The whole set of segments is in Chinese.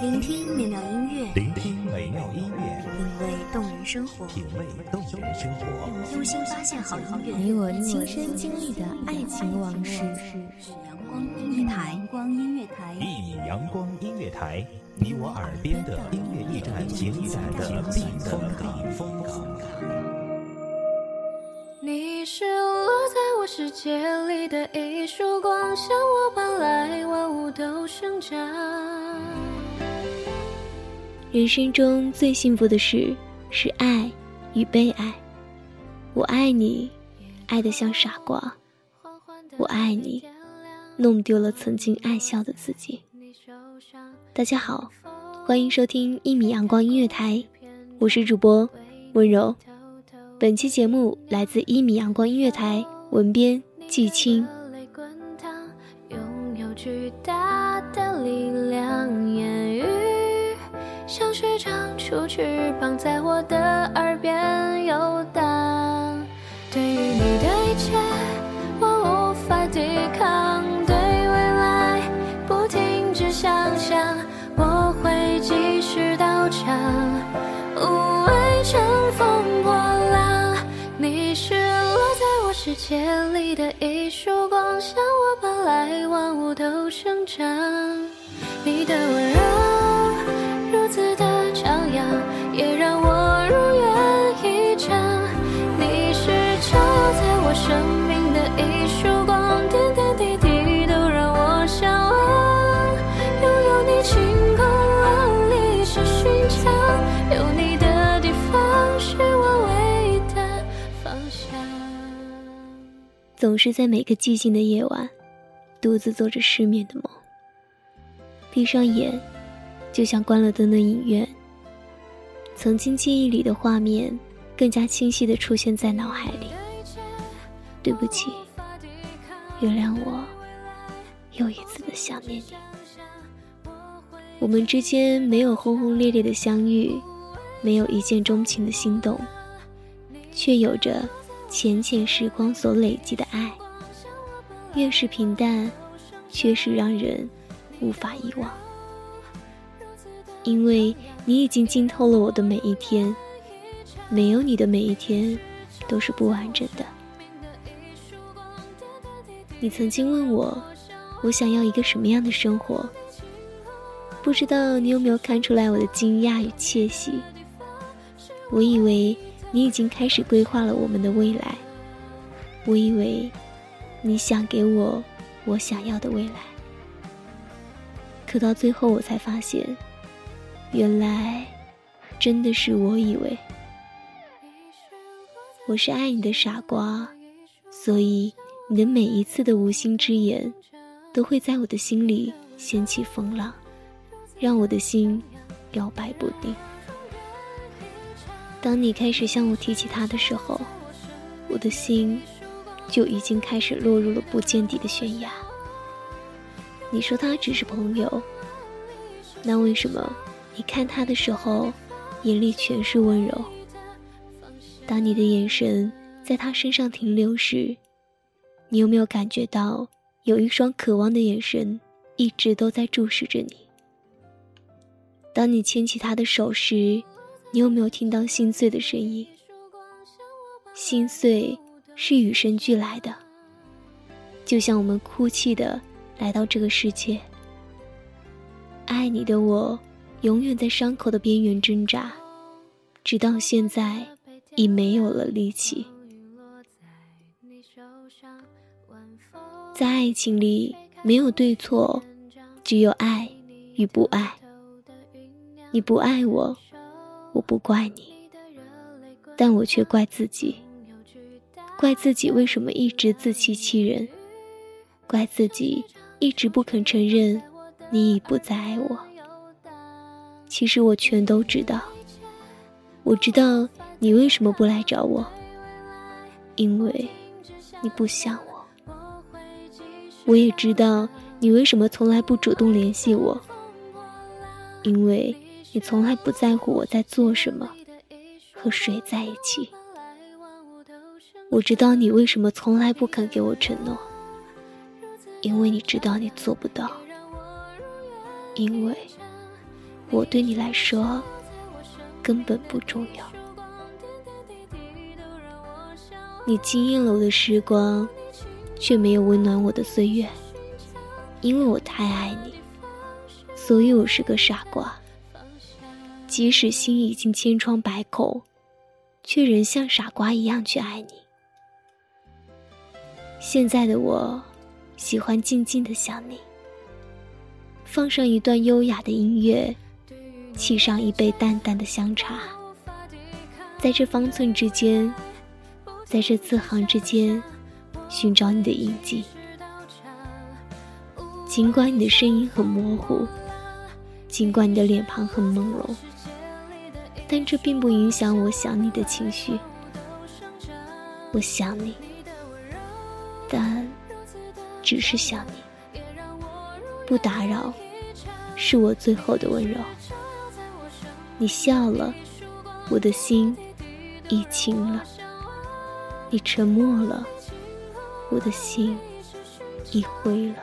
聆听美妙音乐，聆听美妙音乐，品味动人生活，品味动人生活，用心发现好音乐，你我亲身经历的爱情往事。阳光音乐台，阳光音乐台，一米阳光音乐台，你我耳边的音乐驿站，情感的避风港。你是落在我世界里的一束光，向我搬来万物都生长。人生中最幸福的事是爱与被爱。我爱你，爱得像傻瓜；我爱你，弄丢了曾经爱笑的自己。大家好，欢迎收听一米阳光音乐台，我是主播温柔。本期节目来自一米阳光音乐台，文编季青。拥有巨大的力量，出翅膀，在我的耳边游荡。对于你的一切，我无法抵抗。对未来，不停止想象，我会继续到场，无畏乘风破浪。你是落在我世界里的一束光，向我搬来万物都生长。你的温柔总是在每个寂静的夜晚，独自做着失眠的梦。闭上眼，就像关了灯的影院。曾经记忆里的画面，更加清晰地出现在脑海里。对不起，原谅我，又一次的想念你。我们之间没有轰轰烈烈的相遇，没有一见钟情的心动，却有着浅浅时光所累积的爱。越是平淡，却是让人无法遗忘。因为你已经浸透了我的每一天，没有你的每一天都是不完整的。你曾经问我，我想要一个什么样的生活？不知道你有没有看出来我的惊讶与窃喜？我以为你已经开始规划了我们的未来，我以为你想给我我想要的未来，可到最后我才发现，原来真的是我以为。我是爱你的傻瓜，所以你的每一次的无心之言，都会在我的心里掀起风浪，让我的心摇摆不定。当你开始向我提起他的时候，我的心就已经开始落入了不见底的悬崖。你说他只是朋友，那为什么你看他的时候，眼里全是温柔？当你的眼神在他身上停留时，你有没有感觉到有一双渴望的眼神一直都在注视着你？当你牵起他的手时，你有没有听到心碎的声音？心碎是与生俱来的，就像我们哭泣的来到这个世界。爱你的我，永远在伤口的边缘挣扎，直到现在。已没有了力气。在爱情里，没有对错，只有爱与不爱。你不爱我，我不怪你，但我却怪自己，怪自己为什么一直自欺欺人，怪自己一直不肯承认你已不再爱我。其实我全都知道，我知道。你为什么不来找我？因为你不想我。我也知道你为什么从来不主动联系我，因为你从来不在乎我在做什么，和谁在一起。我知道你为什么从来不肯给我承诺，因为你知道你做不到，因为我对你来说根本不重要。你惊艳了我的时光，却没有温暖我的岁月。因为我太爱你，所以我是个傻瓜。即使心已经千疮百孔，却仍像傻瓜一样去爱你。现在的我，喜欢静静的想你。放上一段优雅的音乐，沏上一杯淡淡的香茶，在这方寸之间，在这字行之间，寻找你的印记。尽管你的声音很模糊，尽管你的脸庞很朦胧，但这并不影响我想你的情绪。我想你，但只是想你，不打扰，是我最后的温柔。你笑了，我的心已晴了；你沉默了，我的心已灰了。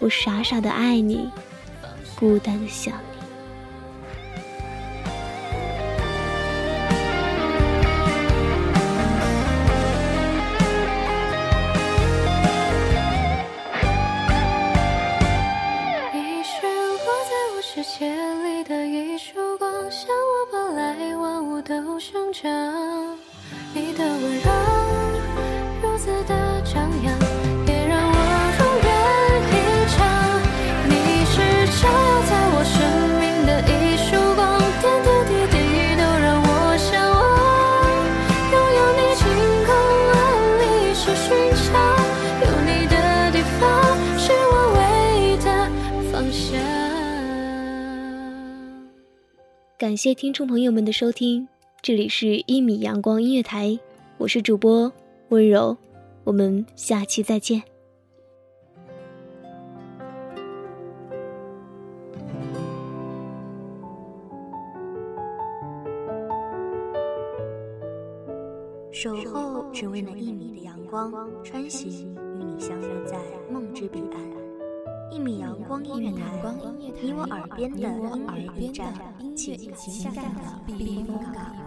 我傻傻的爱你，孤单的想你。感谢听众朋友们的收听，这里是《一米阳光音乐台》，我是主播温柔，我们下期再见。守候只为那一米的阳光，穿行与你相约在梦之彼岸。一米阳光音乐台，你我耳边的音乐驿站，情感的避风港。